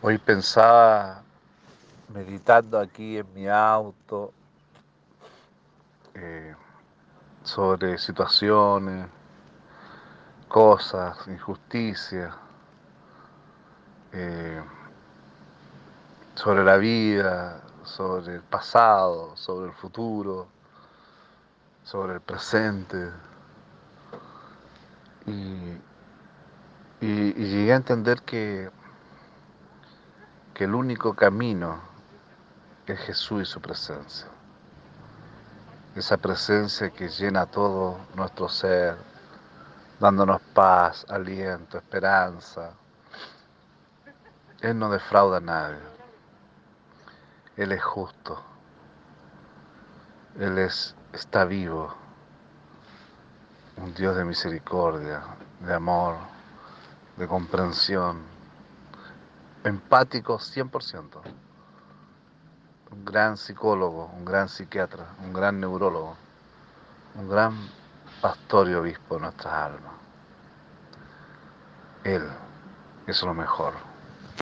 Hoy pensaba, meditando aquí en mi auto, eh, sobre situaciones, cosas, injusticias, eh, sobre la vida, sobre el pasado, sobre el futuro, sobre el presente. Y, llegué a entender que que el único camino es Jesús y su presencia. Esa presencia que llena todo nuestro ser, dándonos paz, aliento, esperanza. Él no defrauda a nadie. Él es justo. Él es, está vivo. Un Dios de misericordia, de amor, de comprensión. Empático 100% un gran psicólogo, un gran psiquiatra, un gran neurólogo, un gran pastor y obispo de nuestras almas. Él es lo mejor.